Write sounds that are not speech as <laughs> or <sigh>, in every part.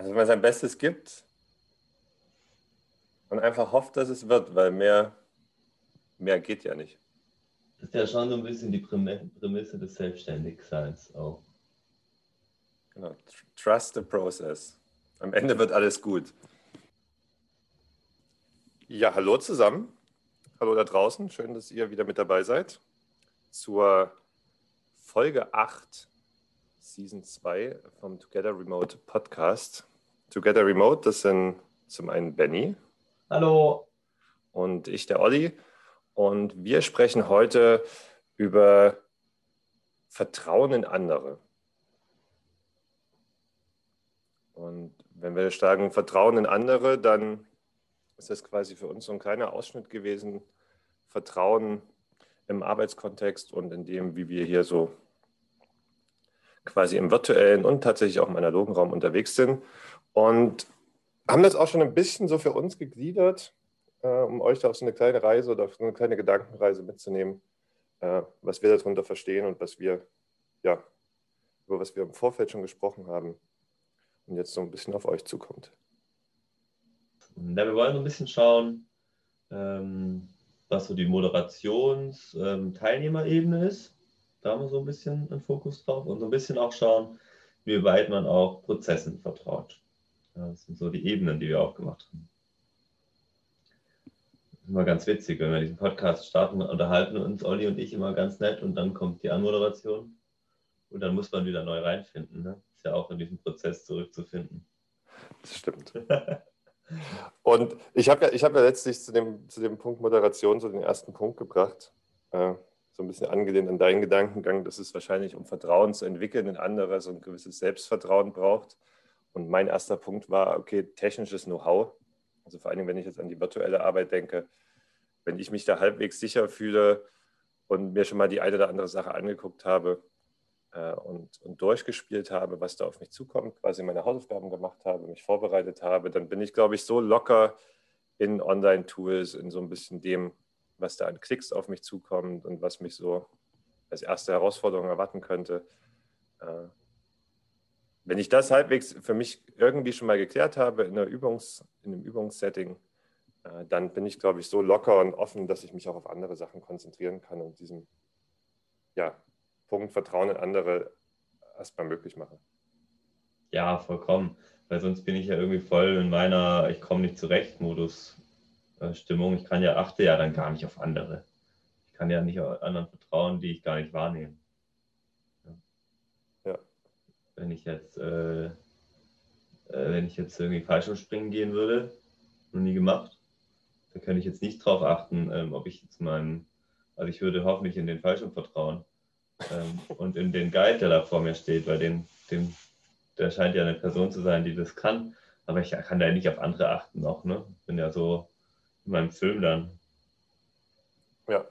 Also wenn man sein Bestes gibt und einfach hofft, dass es wird, weil mehr, mehr geht ja nicht. Das ist ja schon so ein bisschen die Prämisse des Selbstständigseins auch. Genau. Trust the process. Am Ende wird alles gut. Ja, hallo zusammen. Hallo da draußen. Schön, dass ihr wieder mit dabei seid zur Folge 8, Season 2 vom Together Remote Podcast. Together Remote, das sind zum einen Benny. Hallo. Und ich, der Olli. Und wir sprechen heute über Vertrauen in andere. Und wenn wir sagen Vertrauen in andere, dann ist das quasi für uns so ein kleiner Ausschnitt gewesen. Vertrauen im Arbeitskontext und in dem, wie wir hier so quasi im virtuellen und tatsächlich auch im analogen Raum unterwegs sind. Und haben das auch schon ein bisschen so für uns gegliedert, äh, um euch da auf so eine kleine Reise oder auf so eine kleine Gedankenreise mitzunehmen, äh, was wir darunter verstehen und was wir, ja, über was wir im Vorfeld schon gesprochen haben und jetzt so ein bisschen auf euch zukommt. Ja, wir wollen so ein bisschen schauen, ähm, was so die Moderations-Teilnehmerebene ähm, ist. Da haben wir so ein bisschen einen Fokus drauf und so ein bisschen auch schauen, wie weit man auch Prozessen vertraut. Das sind so die Ebenen, die wir aufgemacht haben. Immer ganz witzig, wenn wir diesen Podcast starten, unterhalten uns Olli und ich immer ganz nett und dann kommt die Anmoderation und dann muss man wieder neu reinfinden. Ne? Ist ja auch in diesem Prozess zurückzufinden. Das stimmt. <laughs> Und ich habe ja, hab ja letztlich zu dem, zu dem Punkt Moderation so den ersten Punkt gebracht, äh, so ein bisschen angelehnt an deinen Gedankengang, dass es wahrscheinlich, um Vertrauen zu entwickeln in andere, so ein gewisses Selbstvertrauen braucht. Und mein erster Punkt war, okay, technisches Know-how. Also vor allem, wenn ich jetzt an die virtuelle Arbeit denke, wenn ich mich da halbwegs sicher fühle und mir schon mal die eine oder andere Sache angeguckt habe, äh, und, und durchgespielt habe, was da auf mich zukommt, quasi meine Hausaufgaben gemacht habe, mich vorbereitet habe, dann bin ich, glaube ich, so locker in Online-Tools, in so ein bisschen dem, was da an Klicks auf mich zukommt und was mich so als erste Herausforderung erwarten könnte. Äh, wenn ich das halbwegs für mich irgendwie schon mal geklärt habe in, einer Übungs-, in einem Übungssetting, äh, dann bin ich, glaube ich, so locker und offen, dass ich mich auch auf andere Sachen konzentrieren kann und diesem ja, Punkt Vertrauen in andere erstmal möglich machen. Ja, vollkommen. Weil sonst bin ich ja irgendwie voll in meiner Ich komme nicht zurecht Modus äh, Stimmung. Ich kann ja achte ja dann gar nicht auf andere. Ich kann ja nicht anderen vertrauen, die ich gar nicht wahrnehme. Ja. ja. Wenn ich jetzt, äh, äh, wenn ich jetzt irgendwie Fallschirmspringen gehen würde, noch nie gemacht, da könnte ich jetzt nicht drauf achten, ähm, ob ich jetzt meinem, also ich würde hoffentlich in den Fallschirm vertrauen ähm, und in den Guide, der da vor mir steht, weil den, den, der scheint ja eine Person zu sein, die das kann. Aber ich kann da nicht auf andere achten noch. Ne? Ich bin ja so in meinem Film dann. Ja.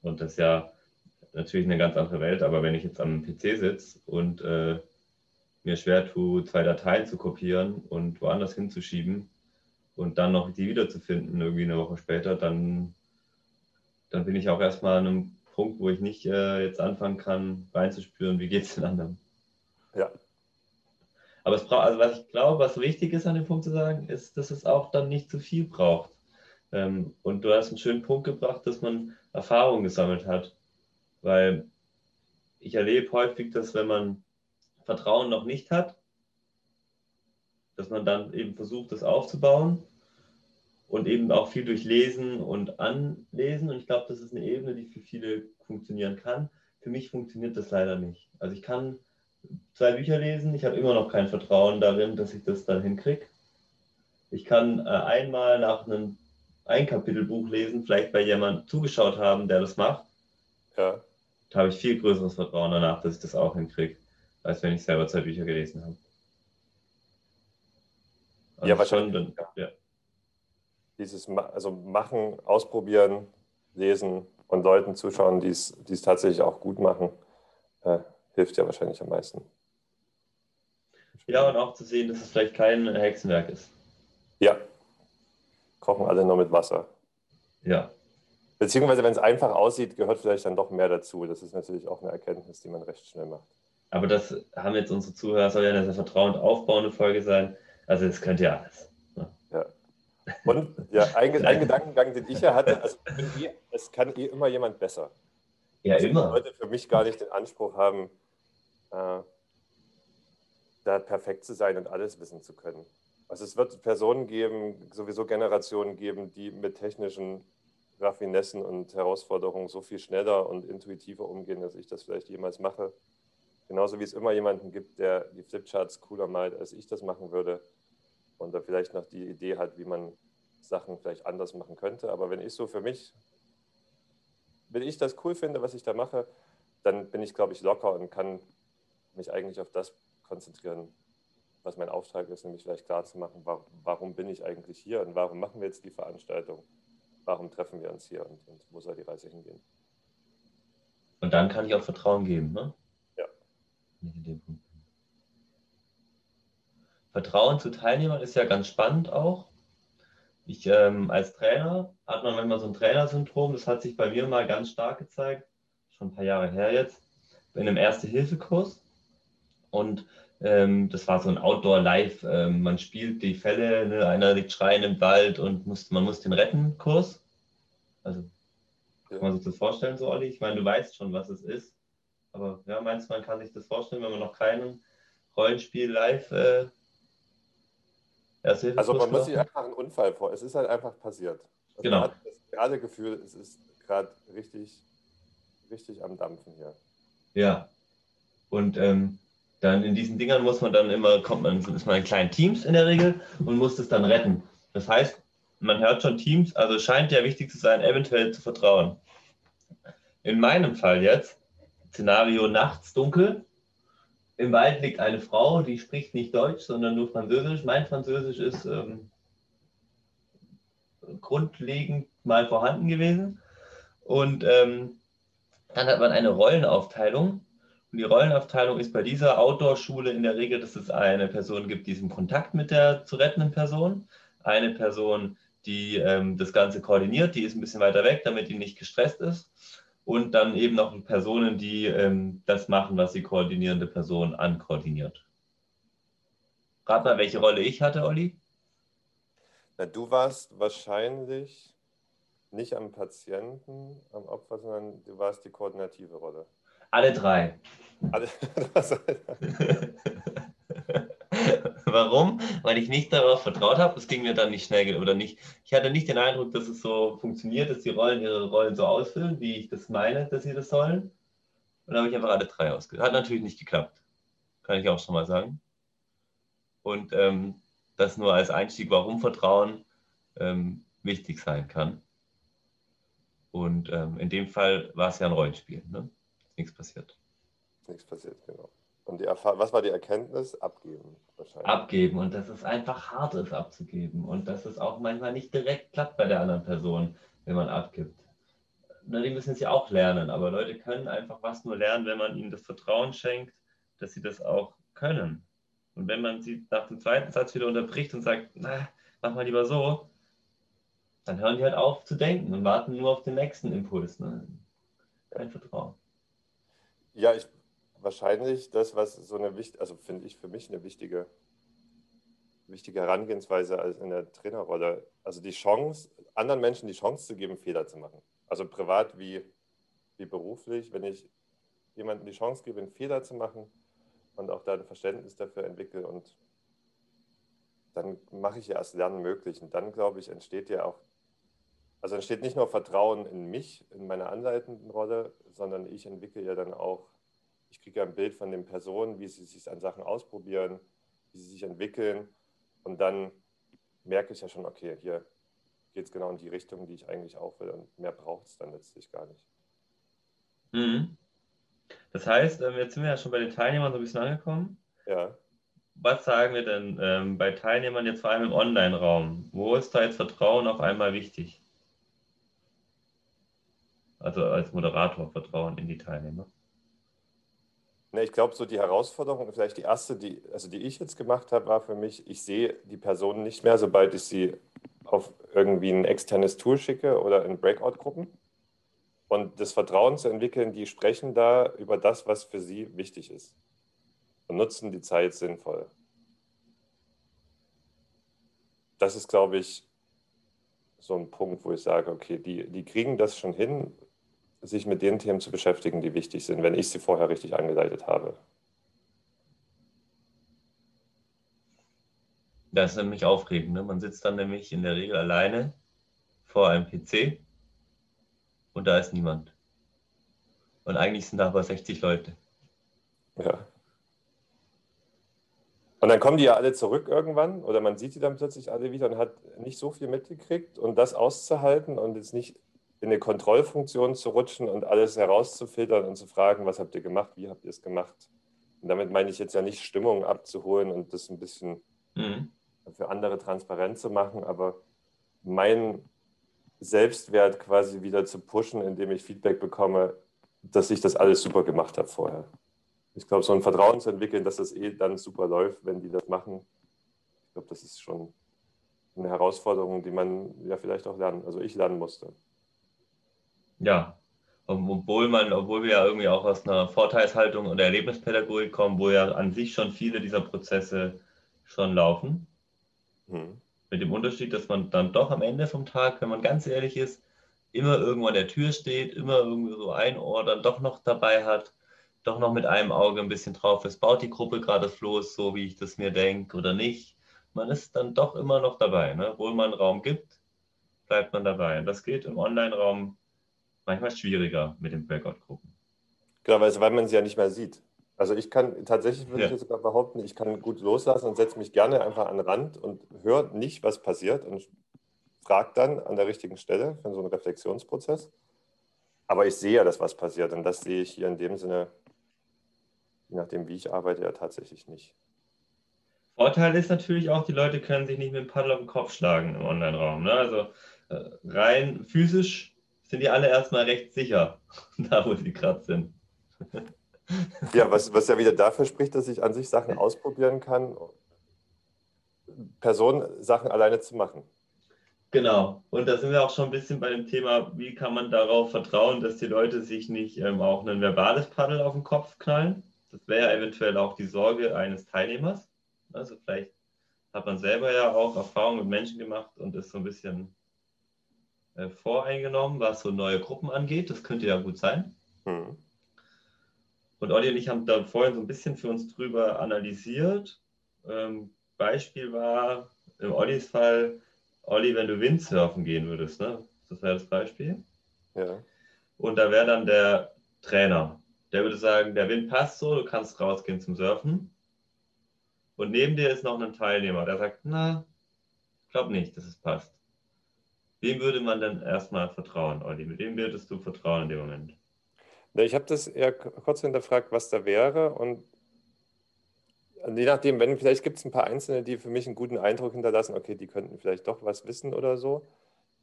Und das ist ja natürlich eine ganz andere Welt. Aber wenn ich jetzt am PC sitze und äh, mir schwer tue, zwei Dateien zu kopieren und woanders hinzuschieben und dann noch die wiederzufinden, irgendwie eine Woche später, dann, dann bin ich auch erstmal an einem Punkt, wo ich nicht äh, jetzt anfangen kann, reinzuspüren, wie geht es den anderen. Ja. Aber es braucht, also was ich glaube, was wichtig ist an dem Punkt zu sagen, ist, dass es auch dann nicht zu viel braucht. Ähm, und du hast einen schönen Punkt gebracht, dass man Erfahrung gesammelt hat. Weil ich erlebe häufig, dass wenn man Vertrauen noch nicht hat, dass man dann eben versucht, das aufzubauen und eben auch viel durch Lesen und Anlesen. Und ich glaube, das ist eine Ebene, die für viele funktionieren kann. Für mich funktioniert das leider nicht. Also ich kann zwei Bücher lesen, ich habe immer noch kein Vertrauen darin, dass ich das dann hinkriege. Ich kann äh, einmal nach einem Einkapitelbuch lesen, vielleicht bei jemandem zugeschaut haben, der das macht. Ja. Da habe ich viel größeres Vertrauen danach, dass ich das auch hinkriege, als wenn ich selber zwei Bücher gelesen habe. Also ja, wahrscheinlich. Schon, ja dieses also machen, ausprobieren, lesen und Leuten zuschauen, die es tatsächlich auch gut machen, äh, hilft ja wahrscheinlich am meisten. Ja, und auch zu sehen, dass es vielleicht kein Hexenwerk ist. Ja. Kochen alle nur mit Wasser. Ja. Beziehungsweise, wenn es einfach aussieht, gehört vielleicht dann doch mehr dazu. Das ist natürlich auch eine Erkenntnis, die man recht schnell macht. Aber das haben jetzt unsere Zuhörer, soll ja eine vertrauend aufbauende Folge sein. Also es könnte ja alles. Ne? Ja. Und ja, ein, ein Gedankengang, den ich ja hatte, also eh, es kann eh immer jemand besser. Ja, also immer. Wollte für mich gar nicht den Anspruch haben, äh, da perfekt zu sein und alles wissen zu können. Also es wird Personen geben, sowieso Generationen geben, die mit technischen Raffinessen und Herausforderungen so viel schneller und intuitiver umgehen, als ich das vielleicht jemals mache. Genauso wie es immer jemanden gibt, der die Flipcharts cooler malt, als ich das machen würde. Und da vielleicht noch die Idee hat, wie man Sachen vielleicht anders machen könnte. Aber wenn ich so für mich, wenn ich das cool finde, was ich da mache, dann bin ich, glaube ich, locker und kann mich eigentlich auf das konzentrieren, was mein Auftrag ist, nämlich vielleicht klar zu machen, warum bin ich eigentlich hier und warum machen wir jetzt die Veranstaltung, warum treffen wir uns hier und, und wo soll die Reise hingehen. Und dann kann ich auch Vertrauen geben, ne? Ja. Vertrauen zu Teilnehmern ist ja ganz spannend auch. Ich ähm, als Trainer hat man manchmal so ein Trainersyndrom, das hat sich bei mir mal ganz stark gezeigt, schon ein paar Jahre her jetzt, in einem Erste-Hilfe-Kurs. Und ähm, das war so ein Outdoor-Live. Ähm, man spielt die Fälle, ne? einer liegt schreien im Wald und muss, man muss den retten, Kurs. Also kann man sich das vorstellen, so Olli? Ich meine, du weißt schon, was es ist. Aber ja, meinst du, man kann sich das vorstellen, wenn man noch keinen Rollenspiel live äh, Also man muss sich einfach einen Unfall vor. Es ist halt einfach passiert. Also genau. Man hat das gerade Gefühl, es ist gerade richtig, richtig am Dampfen hier. Ja. Und ähm, dann in diesen Dingern muss man dann immer, kommt man, ist man in kleinen Teams in der Regel und muss das dann retten. Das heißt, man hört schon Teams, also scheint ja wichtig zu sein, eventuell zu vertrauen. In meinem Fall jetzt, Szenario nachts dunkel, im Wald liegt eine Frau, die spricht nicht Deutsch, sondern nur Französisch. Mein Französisch ist ähm, grundlegend mal vorhanden gewesen. Und ähm, dann hat man eine Rollenaufteilung und die Rollenaufteilung ist bei dieser Outdoor-Schule in der Regel, dass es eine Person gibt, die ist im Kontakt mit der zu rettenden Person, eine Person, die ähm, das Ganze koordiniert, die ist ein bisschen weiter weg, damit die nicht gestresst ist. Und dann eben noch Personen, die ähm, das machen, was die koordinierende Person ankoordiniert. Rat mal, welche Rolle ich hatte, Olli? Na, du warst wahrscheinlich nicht am Patienten, am Opfer, sondern du warst die koordinative Rolle. Alle drei. Alle, <laughs> <laughs> Warum? Weil ich nicht darauf vertraut habe. Es ging mir dann nicht schnell oder nicht. Ich hatte nicht den Eindruck, dass es so funktioniert, dass die Rollen ihre Rollen so ausfüllen, wie ich das meine, dass sie das sollen. Und dann habe ich einfach alle drei ausgewählt. Hat natürlich nicht geklappt. Kann ich auch schon mal sagen. Und ähm, das nur als Einstieg, warum Vertrauen ähm, wichtig sein kann. Und ähm, in dem Fall war es ja ein Rollenspiel. Ne? nichts passiert. Nichts passiert, genau. Und die Erfahrung, was war die Erkenntnis? Abgeben wahrscheinlich. Abgeben und dass es einfach hart ist, abzugeben und dass es auch manchmal nicht direkt klappt bei der anderen Person, wenn man abgibt. Na, die müssen es ja auch lernen, aber Leute können einfach was nur lernen, wenn man ihnen das Vertrauen schenkt, dass sie das auch können. Und wenn man sie nach dem zweiten Satz wieder unterbricht und sagt, na, mach mal lieber so, dann hören die halt auf zu denken und warten nur auf den nächsten Impuls. Ne? Kein Vertrauen. Ja, ich, wahrscheinlich das, was so eine wichtige, also finde ich für mich eine wichtige, wichtige Herangehensweise als in der Trainerrolle. Also die Chance, anderen Menschen die Chance zu geben, Fehler zu machen. Also privat wie, wie beruflich, wenn ich jemandem die Chance gebe, einen Fehler zu machen und auch da ein Verständnis dafür entwickle und dann mache ich ja erst Lernen möglich. Und dann, glaube ich, entsteht ja auch also entsteht nicht nur Vertrauen in mich, in meine anleitenden Rolle, sondern ich entwickle ja dann auch, ich kriege ein Bild von den Personen, wie sie sich an Sachen ausprobieren, wie sie sich entwickeln. Und dann merke ich ja schon, okay, hier geht es genau in die Richtung, die ich eigentlich auch will. Und mehr braucht es dann letztlich gar nicht. Mhm. Das heißt, ähm, jetzt sind wir ja schon bei den Teilnehmern so ein bisschen angekommen. Ja. Was sagen wir denn ähm, bei Teilnehmern jetzt vor allem im Online-Raum? Wo ist da jetzt Vertrauen auf einmal wichtig? also als Moderator Vertrauen in die Teilnehmer? Ne, ich glaube, so die Herausforderung, vielleicht die erste, die, also die ich jetzt gemacht habe, war für mich, ich sehe die Personen nicht mehr, sobald ich sie auf irgendwie ein externes Tool schicke oder in Breakout-Gruppen. Und das Vertrauen zu entwickeln, die sprechen da über das, was für sie wichtig ist und nutzen die Zeit sinnvoll. das ist, glaube ich, so ein Punkt, wo ich sage, okay, die, die kriegen das schon hin, sich mit den Themen zu beschäftigen, die wichtig sind, wenn ich sie vorher richtig angeleitet habe. Das ist nämlich aufregend. Ne? Man sitzt dann nämlich in der Regel alleine vor einem PC und da ist niemand. Und eigentlich sind da aber 60 Leute. Ja. Und dann kommen die ja alle zurück irgendwann oder man sieht die dann plötzlich alle wieder und hat nicht so viel mitgekriegt und das auszuhalten und jetzt nicht in eine Kontrollfunktion zu rutschen und alles herauszufiltern und zu fragen, was habt ihr gemacht, wie habt ihr es gemacht. Und damit meine ich jetzt ja nicht Stimmung abzuholen und das ein bisschen mhm. für andere transparent zu machen, aber mein Selbstwert quasi wieder zu pushen, indem ich Feedback bekomme, dass ich das alles super gemacht habe vorher. Ich glaube, so ein Vertrauen zu entwickeln, dass das eh dann super läuft, wenn die das machen, ich glaube, das ist schon eine Herausforderung, die man ja vielleicht auch lernen, also ich lernen musste. Ja, obwohl man, obwohl wir ja irgendwie auch aus einer Vorteilshaltung und Erlebnispädagogik kommen, wo ja an sich schon viele dieser Prozesse schon laufen. Hm. Mit dem Unterschied, dass man dann doch am Ende vom Tag, wenn man ganz ehrlich ist, immer irgendwo an der Tür steht, immer irgendwie so ein Ohr dann doch noch dabei hat, doch noch mit einem Auge ein bisschen drauf ist, baut die Gruppe gerade Floß so, wie ich das mir denke oder nicht. Man ist dann doch immer noch dabei. Ne? Obwohl man Raum gibt, bleibt man dabei. Und das geht im Online-Raum manchmal schwieriger mit den Breakout-Gruppen. Genau, weil man sie ja nicht mehr sieht. Also ich kann tatsächlich, würde ja. ich sogar behaupten, ich kann gut loslassen und setze mich gerne einfach an den Rand und höre nicht, was passiert und frage dann an der richtigen Stelle für so einen Reflexionsprozess. Aber ich sehe ja, dass was passiert und das sehe ich hier in dem Sinne, je nachdem, wie ich arbeite, ja tatsächlich nicht. Vorteil ist natürlich auch, die Leute können sich nicht mit dem Paddel auf den Kopf schlagen im Online-Raum. Ne? Also äh, rein physisch sind die alle erstmal recht sicher, <laughs> da wo sie gerade sind. Ja, was, was ja wieder dafür spricht, dass ich an sich Sachen ausprobieren kann, Personen Sachen alleine zu machen. Genau. Und da sind wir auch schon ein bisschen bei dem Thema, wie kann man darauf vertrauen, dass die Leute sich nicht ähm, auch ein verbales Paddel auf den Kopf knallen. Das wäre ja eventuell auch die Sorge eines Teilnehmers. Also vielleicht hat man selber ja auch Erfahrungen mit Menschen gemacht und ist so ein bisschen äh, voreingenommen, was so neue Gruppen angeht. Das könnte ja gut sein. Hm. Und Olli und ich haben da vorhin so ein bisschen für uns drüber analysiert. Ähm, Beispiel war im Ollis Fall, Olli, wenn du Windsurfen gehen würdest, ne? Das wäre das Beispiel. Ja. Und da wäre dann der Trainer. Der würde sagen, der Wind passt so, du kannst rausgehen zum Surfen. Und neben dir ist noch ein Teilnehmer, der sagt, na, ich glaube nicht, dass es passt. Wem würde man denn erstmal vertrauen, Olli? Mit wem würdest du vertrauen in dem Moment? Ich habe das eher kurz hinterfragt, was da wäre. Und je nachdem, wenn vielleicht gibt es ein paar Einzelne, die für mich einen guten Eindruck hinterlassen, okay, die könnten vielleicht doch was wissen oder so.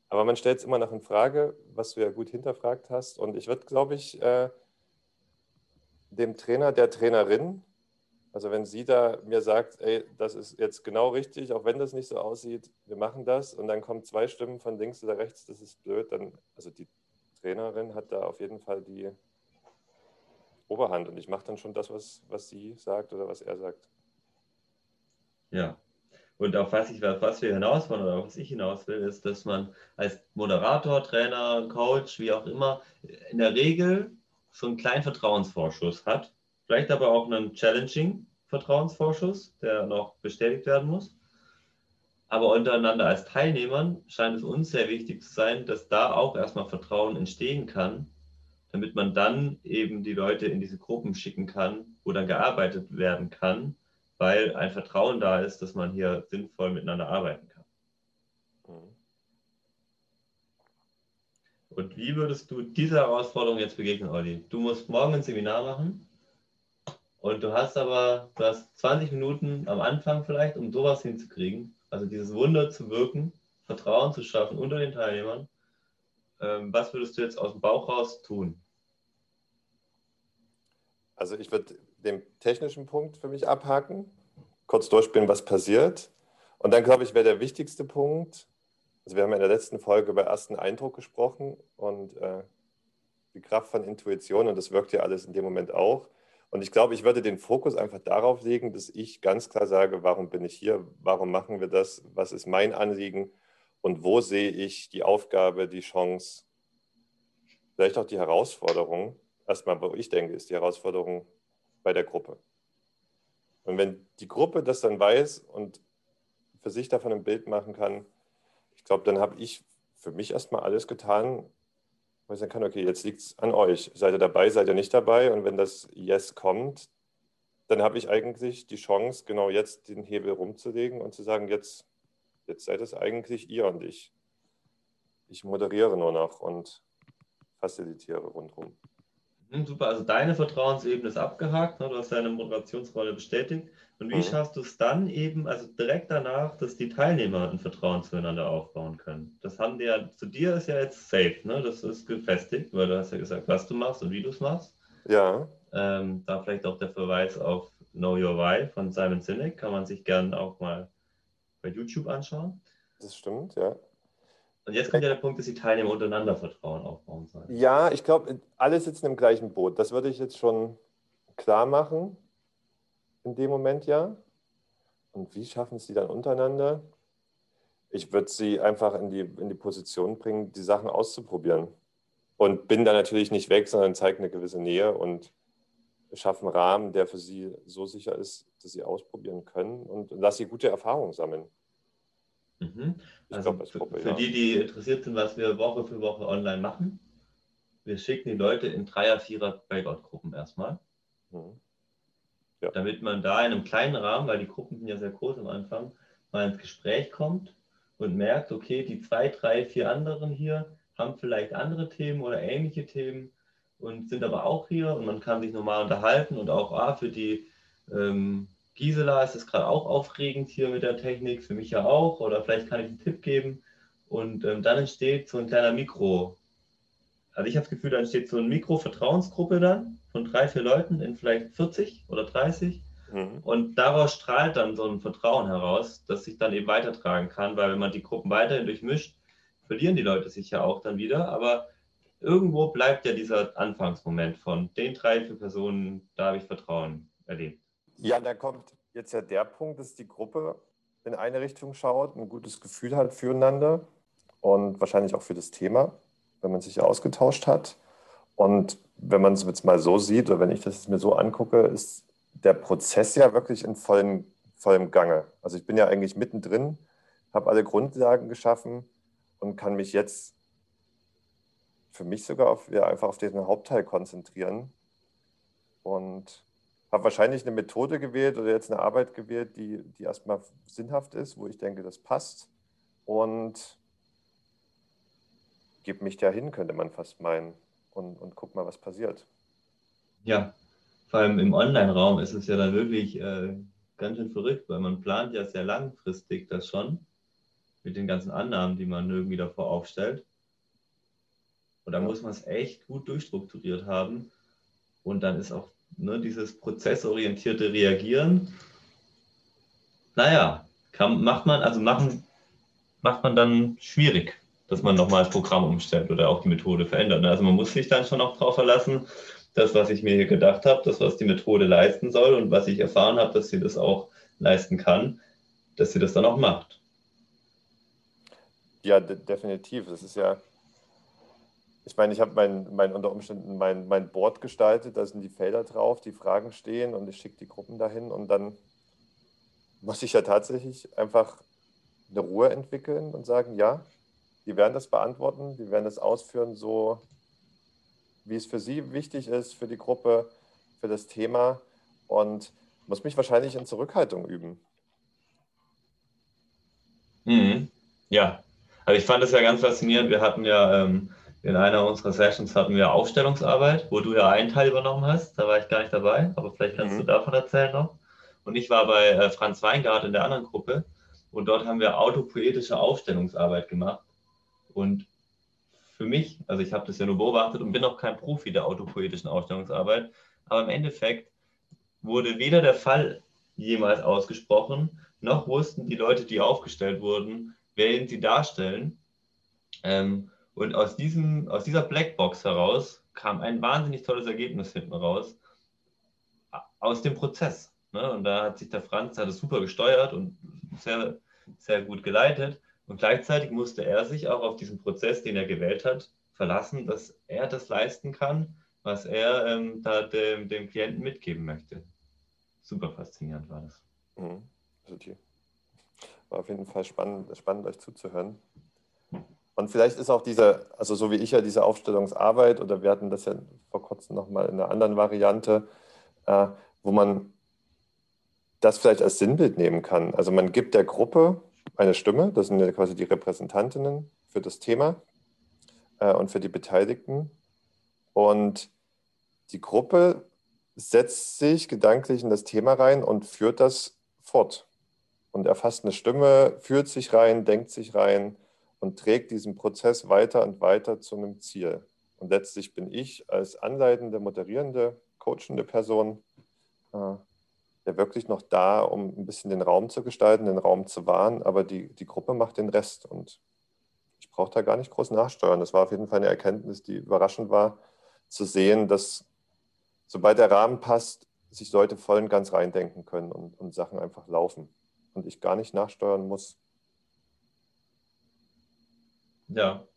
Aber man stellt es immer noch in Frage, was du ja gut hinterfragt hast. Und ich würde, glaube ich, äh, dem Trainer, der Trainerin also wenn sie da mir sagt, ey, das ist jetzt genau richtig, auch wenn das nicht so aussieht, wir machen das und dann kommen zwei Stimmen von links oder rechts, das ist blöd, dann, also die Trainerin hat da auf jeden Fall die Oberhand und ich mache dann schon das, was, was sie sagt oder was er sagt. Ja. Und auf was, ich, was wir hinaus wollen oder was ich hinaus will, ist, dass man als Moderator, Trainer, Coach, wie auch immer, in der Regel so einen kleinen Vertrauensvorschuss hat Vielleicht aber auch einen challenging Vertrauensvorschuss, der noch bestätigt werden muss. Aber untereinander als Teilnehmern scheint es uns sehr wichtig zu sein, dass da auch erstmal Vertrauen entstehen kann, damit man dann eben die Leute in diese Gruppen schicken kann, wo dann gearbeitet werden kann, weil ein Vertrauen da ist, dass man hier sinnvoll miteinander arbeiten kann. Mhm. Und wie würdest du dieser Herausforderung jetzt begegnen, Olli? Du musst morgen ein Seminar machen und du hast aber, du hast 20 Minuten am Anfang vielleicht, um sowas hinzukriegen. Also dieses Wunder zu wirken, Vertrauen zu schaffen unter den Teilnehmern. Ähm, was würdest du jetzt aus dem Bauch raus tun? Also ich würde den technischen Punkt für mich abhaken, kurz durchspielen, was passiert. Und dann glaube ich, wäre der wichtigste Punkt, also wir haben in der letzten Folge über ersten Eindruck gesprochen und äh, die Kraft von Intuition und das wirkt ja alles in dem Moment auch. Und ich glaube, ich würde den Fokus einfach darauf legen, dass ich ganz klar sage, warum bin ich hier, warum machen wir das, was ist mein Anliegen und wo sehe ich die Aufgabe, die Chance, vielleicht auch die Herausforderung. Erstmal, wo ich denke, ist die Herausforderung bei der Gruppe. Und wenn die Gruppe das dann weiß und für sich davon ein Bild machen kann, ich glaube, dann habe ich für mich erstmal alles getan, weil ich sagen kann, okay, jetzt liegt es an euch. Seid ihr dabei, seid ihr nicht dabei? Und wenn das Yes kommt, dann habe ich eigentlich die Chance, genau jetzt den Hebel rumzulegen und zu sagen, jetzt, jetzt seid es eigentlich ihr und ich. Ich moderiere nur noch und facilitiere rundherum. Hm, super, also deine Vertrauensebene ist abgehakt, ne? du hast deine Moderationsrolle bestätigt. Und wie mhm. schaffst du es dann eben, also direkt danach, dass die Teilnehmer ein Vertrauen zueinander aufbauen können? Das haben die ja, zu dir ist ja jetzt safe, ne? das ist gefestigt, weil du hast ja gesagt, was du machst und wie du es machst. Ja. Ähm, da vielleicht auch der Verweis auf Know Your Why von Simon Sinek, kann man sich gerne auch mal bei YouTube anschauen. Das stimmt, ja. Und jetzt kommt ja der Punkt, dass die Teilnehmer untereinander Vertrauen aufbauen sollen. Ja, ich glaube, alle sitzen im gleichen Boot. Das würde ich jetzt schon klar machen in dem Moment ja. Und wie schaffen sie dann untereinander? Ich würde sie einfach in die, in die Position bringen, die Sachen auszuprobieren. Und bin da natürlich nicht weg, sondern zeige eine gewisse Nähe und schaffe einen Rahmen, der für sie so sicher ist, dass sie ausprobieren können und lasse sie gute Erfahrungen sammeln. Mhm. Also glaub, für, Gruppe, für ja. die, die interessiert sind, was wir Woche für Woche online machen, wir schicken die Leute in Dreier-, Vierer-, Breakout-Gruppen erstmal. Mhm. Ja. Damit man da in einem kleinen Rahmen, weil die Gruppen sind ja sehr groß am Anfang, mal ins Gespräch kommt und merkt, okay, die zwei, drei, vier anderen hier haben vielleicht andere Themen oder ähnliche Themen und sind aber auch hier und man kann sich normal unterhalten und auch ah, für die ähm, Gisela ist es gerade auch aufregend hier mit der Technik, für mich ja auch, oder vielleicht kann ich einen Tipp geben. Und ähm, dann entsteht so ein kleiner Mikro. Also ich habe das Gefühl, da entsteht so eine Mikro-Vertrauensgruppe dann von drei, vier Leuten in vielleicht 40 oder 30. Mhm. Und daraus strahlt dann so ein Vertrauen heraus, das sich dann eben weitertragen kann, weil wenn man die Gruppen weiterhin durchmischt, verlieren die Leute sich ja auch dann wieder. Aber irgendwo bleibt ja dieser Anfangsmoment von den drei, vier Personen, da habe ich Vertrauen erlebt. Ja, da kommt jetzt ja der Punkt, dass die Gruppe in eine Richtung schaut, ein gutes Gefühl hat füreinander und wahrscheinlich auch für das Thema, wenn man sich ausgetauscht hat. Und wenn man es jetzt mal so sieht oder wenn ich das mir so angucke, ist der Prozess ja wirklich in vollem, vollem Gange. Also ich bin ja eigentlich mittendrin, habe alle Grundlagen geschaffen und kann mich jetzt für mich sogar auf, ja, einfach auf diesen Hauptteil konzentrieren und habe wahrscheinlich eine Methode gewählt oder jetzt eine Arbeit gewählt, die, die erstmal sinnhaft ist, wo ich denke, das passt. Und gebe mich dahin, könnte man fast meinen. Und, und guck mal, was passiert. Ja, vor allem im Online-Raum ist es ja dann wirklich äh, ganz schön verrückt, weil man plant ja sehr langfristig das schon mit den ganzen Annahmen, die man irgendwie davor aufstellt. Und da muss man es echt gut durchstrukturiert haben. Und dann ist auch ne, dieses prozessorientierte Reagieren, naja, kann, macht man, also machen, macht man dann schwierig, dass man nochmal das Programm umstellt oder auch die Methode verändert. Ne? Also man muss sich dann schon auch darauf verlassen, das, was ich mir hier gedacht habe, das, was die Methode leisten soll und was ich erfahren habe, dass sie das auch leisten kann, dass sie das dann auch macht. Ja, de definitiv. Das ist ja, ich meine, ich habe mein, mein, unter Umständen mein, mein Board gestaltet, da sind die Felder drauf, die Fragen stehen und ich schicke die Gruppen dahin und dann muss ich ja tatsächlich einfach eine Ruhe entwickeln und sagen, ja, die werden das beantworten, die werden das ausführen, so wie es für sie wichtig ist, für die Gruppe, für das Thema und muss mich wahrscheinlich in Zurückhaltung üben. Mhm. Ja, also ich fand das ja ganz faszinierend. Wir hatten ja ähm, in einer unserer Sessions hatten wir Aufstellungsarbeit, wo du ja einen Teil übernommen hast. Da war ich gar nicht dabei, aber vielleicht kannst mhm. du davon erzählen noch. Und ich war bei äh, Franz Weingart in der anderen Gruppe und dort haben wir autopoetische Aufstellungsarbeit gemacht. Und für mich, also ich habe das ja nur beobachtet und bin auch kein Profi der autopoetischen Aufstellungsarbeit, aber im Endeffekt wurde weder der Fall jemals ausgesprochen, noch wussten die Leute, die aufgestellt wurden, wen sie darstellen. Ähm, und aus, diesem, aus dieser Blackbox heraus kam ein wahnsinnig tolles Ergebnis hinten raus. aus dem Prozess. Ne? Und da hat sich der Franz, hat es super gesteuert und sehr, sehr gut geleitet. Und gleichzeitig musste er sich auch auf diesen Prozess, den er gewählt hat, verlassen, dass er das leisten kann, was er ähm, da dem, dem Klienten mitgeben möchte. Super faszinierend war das. Mhm. War auf jeden Fall spannend, spannend, euch zuzuhören. Und vielleicht ist auch diese, also so wie ich ja diese Aufstellungsarbeit, oder wir hatten das ja vor kurzem nochmal in einer anderen Variante, äh, wo man das vielleicht als Sinnbild nehmen kann. Also man gibt der Gruppe eine Stimme, das sind ja quasi die Repräsentantinnen für das Thema äh, und für die Beteiligten. Und die Gruppe setzt sich gedanklich in das Thema rein und führt das fort. Und erfasst eine Stimme, führt sich rein, denkt sich rein und trägt diesen Prozess weiter und weiter zu einem Ziel. Und letztlich bin ich als anleitende, moderierende, coachende Person äh, ja wirklich noch da, um ein bisschen den Raum zu gestalten, den Raum zu wahren, aber die, die Gruppe macht den Rest und ich brauche da gar nicht groß nachsteuern. Das war auf jeden Fall eine Erkenntnis, die überraschend war, zu sehen, dass sobald der Rahmen passt, sich Leute voll und ganz reindenken können und, und Sachen einfach laufen und ich gar nicht nachsteuern muss. Ja.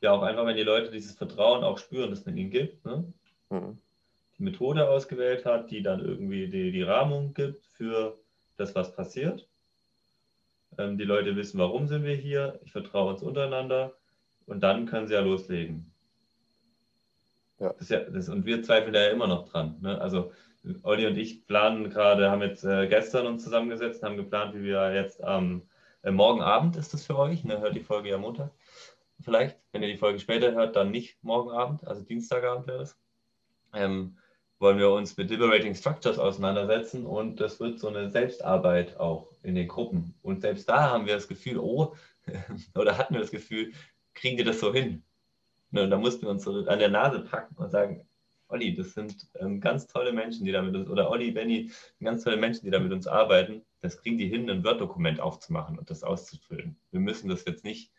Ja, auch einfach, wenn die Leute dieses Vertrauen auch spüren, das man ihnen gibt. Ne? Mhm. Methode ausgewählt hat, die dann irgendwie die, die Rahmung gibt für das, was passiert. Ähm, die Leute wissen, warum sind wir hier, ich vertraue uns untereinander und dann können sie ja loslegen. Ja. Das ja das, und wir zweifeln da ja immer noch dran. Ne? Also Olli und ich planen gerade, haben jetzt äh, gestern uns zusammengesetzt, haben geplant, wie wir jetzt am äh, morgen Abend ist das für euch, ne? hört die Folge ja Montag vielleicht. Wenn ihr die Folge später hört, dann nicht morgen Abend, also Dienstagabend wäre das. Ähm, wollen wir uns mit Liberating Structures auseinandersetzen und das wird so eine Selbstarbeit auch in den Gruppen. Und selbst da haben wir das Gefühl, oh, <laughs> oder hatten wir das Gefühl, kriegen die das so hin? Ne, und da mussten wir uns so an der Nase packen und sagen, Olli, das sind ähm, ganz tolle Menschen, die damit uns, oder Olli, Benny, ganz tolle Menschen, die da mit uns arbeiten. Das kriegen die hin, ein Word-Dokument aufzumachen und das auszufüllen. Wir müssen das jetzt nicht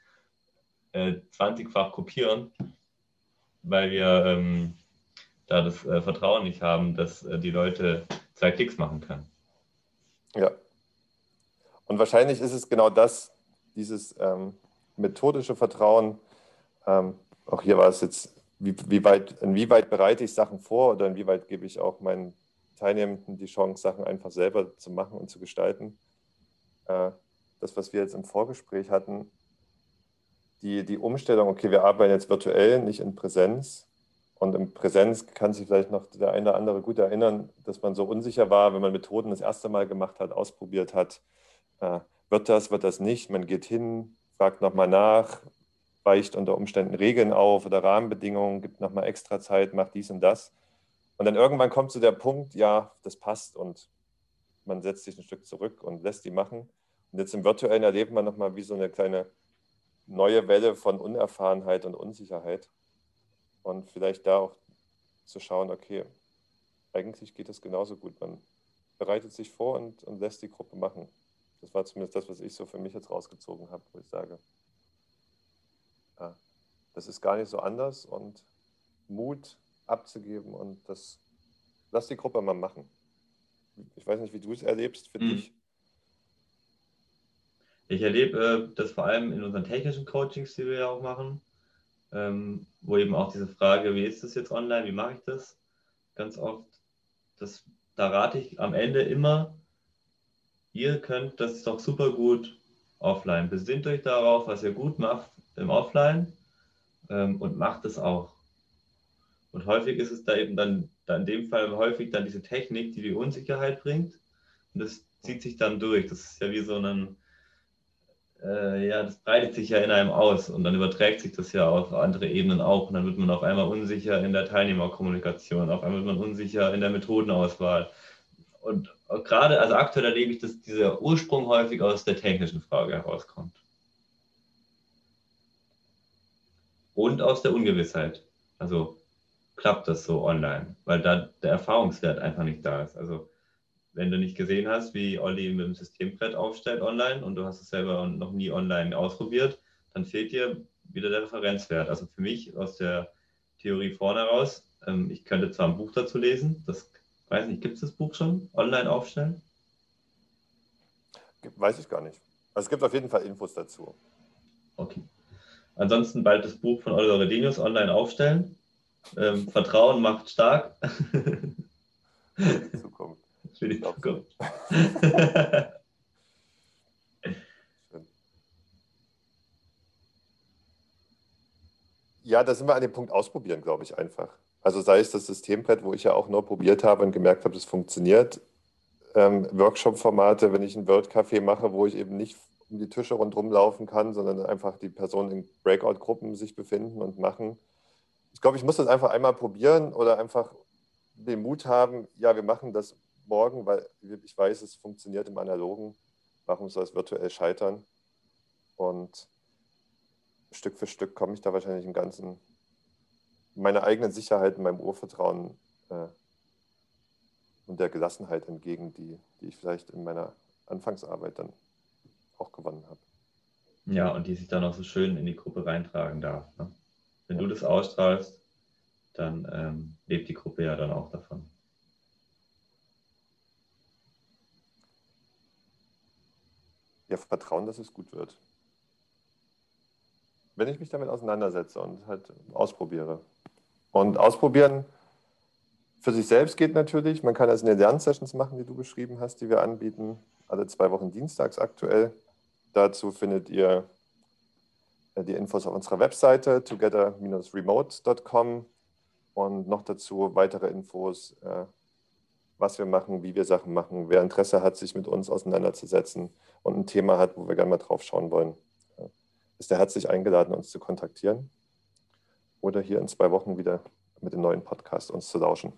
äh, 20-fach kopieren, weil wir ähm, da das äh, Vertrauen nicht haben, dass äh, die Leute zwei Klicks machen können. Ja. Und wahrscheinlich ist es genau das, dieses ähm, methodische Vertrauen. Ähm, auch hier war es jetzt, wie, wie weit, inwieweit bereite ich Sachen vor oder inwieweit gebe ich auch meinen Teilnehmenden die Chance, Sachen einfach selber zu machen und zu gestalten. Äh, das, was wir jetzt im Vorgespräch hatten, die, die Umstellung, okay, wir arbeiten jetzt virtuell, nicht in Präsenz, und in Präsenz kann sich vielleicht noch der eine oder andere gut erinnern, dass man so unsicher war, wenn man Methoden das erste Mal gemacht hat, ausprobiert hat. Äh, wird das, wird das nicht? Man geht hin, fragt nochmal nach, weicht unter Umständen Regeln auf oder Rahmenbedingungen, gibt nochmal extra Zeit, macht dies und das. Und dann irgendwann kommt zu so der Punkt, ja, das passt und man setzt sich ein Stück zurück und lässt die machen. Und jetzt im virtuellen erlebt man nochmal wie so eine kleine neue Welle von Unerfahrenheit und Unsicherheit und vielleicht da auch zu schauen, okay, eigentlich geht es genauso gut. Man bereitet sich vor und, und lässt die Gruppe machen. Das war zumindest das, was ich so für mich jetzt rausgezogen habe, wo ich sage, ja, das ist gar nicht so anders und Mut abzugeben und das, lass die Gruppe mal machen. Ich weiß nicht, wie du es erlebst für mhm. dich. Ich erlebe äh, das vor allem in unseren technischen Coachings, die wir ja auch machen, ähm, wo eben auch diese Frage, wie ist das jetzt online, wie mache ich das, ganz oft, das, da rate ich am Ende immer, ihr könnt das doch super gut offline. Besinnt euch darauf, was ihr gut macht im Offline ähm, und macht es auch. Und häufig ist es da eben dann, dann in dem Fall häufig dann diese Technik, die die Unsicherheit bringt. Und das zieht sich dann durch. Das ist ja wie so ein, äh, ja, das breitet sich ja in einem aus und dann überträgt sich das ja auf andere Ebenen auch und dann wird man auf einmal unsicher in der Teilnehmerkommunikation, auf einmal wird man unsicher in der Methodenauswahl. Und gerade, also aktuell erlebe ich, dass dieser Ursprung häufig aus der technischen Frage herauskommt. Und aus der Ungewissheit. Also klappt das so online, weil da der Erfahrungswert einfach nicht da ist. Also wenn du nicht gesehen hast, wie Olli mit dem Systembrett aufstellt online und du hast es selber noch nie online ausprobiert, dann fehlt dir wieder der Referenzwert. Also für mich aus der Theorie vorne raus, ähm, ich könnte zwar ein Buch dazu lesen, das Weiß nicht, gibt es das Buch schon? Online aufstellen? Weiß ich gar nicht. Also es gibt auf jeden Fall Infos dazu. Okay. Ansonsten bald das Buch von Oliver Redinius online aufstellen. Ähm, Vertrauen macht stark. Zukunft. <laughs> Für die Zukunft. <laughs> ja, da sind wir an dem Punkt ausprobieren, glaube ich, einfach. Also sei es das Systembrett, wo ich ja auch nur probiert habe und gemerkt habe, das funktioniert. Ähm, Workshop-Formate, wenn ich ein Word-Café mache, wo ich eben nicht um die Tische rundherum laufen kann, sondern einfach die Personen in Breakout-Gruppen sich befinden und machen. Ich glaube, ich muss das einfach einmal probieren oder einfach den Mut haben, ja, wir machen das morgen, weil ich weiß, es funktioniert im Analogen. Warum soll es virtuell scheitern? Und Stück für Stück komme ich da wahrscheinlich im Ganzen meiner eigenen Sicherheit, meinem Urvertrauen äh, und der Gelassenheit entgegen, die, die ich vielleicht in meiner Anfangsarbeit dann auch gewonnen habe. Ja, und die sich dann auch so schön in die Gruppe reintragen darf. Ne? Wenn ja. du das ausstrahlst, dann ähm, lebt die Gruppe ja dann auch davon. Ja, Vertrauen, dass es gut wird wenn ich mich damit auseinandersetze und halt ausprobiere. Und ausprobieren für sich selbst geht natürlich. Man kann das in den Lernsessions machen, die du beschrieben hast, die wir anbieten. Alle zwei Wochen dienstags aktuell. Dazu findet ihr äh, die Infos auf unserer Webseite together-remote.com und noch dazu weitere Infos, äh, was wir machen, wie wir Sachen machen, wer Interesse hat, sich mit uns auseinanderzusetzen und ein Thema hat, wo wir gerne mal drauf schauen wollen ist er herzlich eingeladen, uns zu kontaktieren oder hier in zwei Wochen wieder mit dem neuen Podcast uns zu lauschen.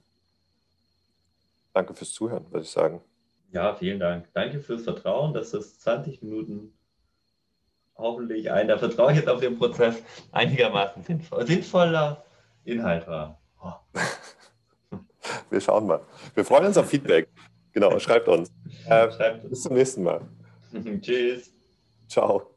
Danke fürs Zuhören, würde ich sagen. Ja, vielen Dank. Danke fürs Vertrauen, dass das 20 Minuten hoffentlich ein, da vertraue ich jetzt auf den Prozess, einigermaßen sinnvoll, sinnvoller Inhalt war. Oh. <laughs> Wir schauen mal. Wir freuen uns auf Feedback. Genau, schreibt uns. Äh, <laughs> schreibt uns. Bis zum nächsten Mal. <laughs> Tschüss. Ciao.